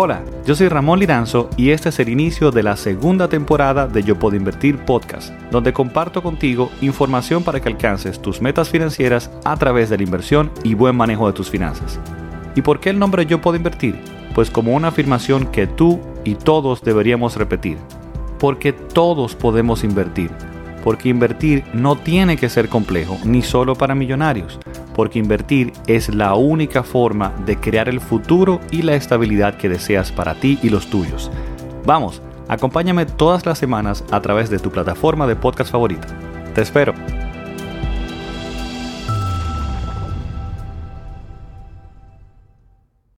Hola, yo soy Ramón Liranzo y este es el inicio de la segunda temporada de Yo Puedo Invertir Podcast, donde comparto contigo información para que alcances tus metas financieras a través de la inversión y buen manejo de tus finanzas. ¿Y por qué el nombre Yo Puedo Invertir? Pues como una afirmación que tú y todos deberíamos repetir. Porque todos podemos invertir. Porque invertir no tiene que ser complejo, ni solo para millonarios porque invertir es la única forma de crear el futuro y la estabilidad que deseas para ti y los tuyos. Vamos, acompáñame todas las semanas a través de tu plataforma de podcast favorita. Te espero.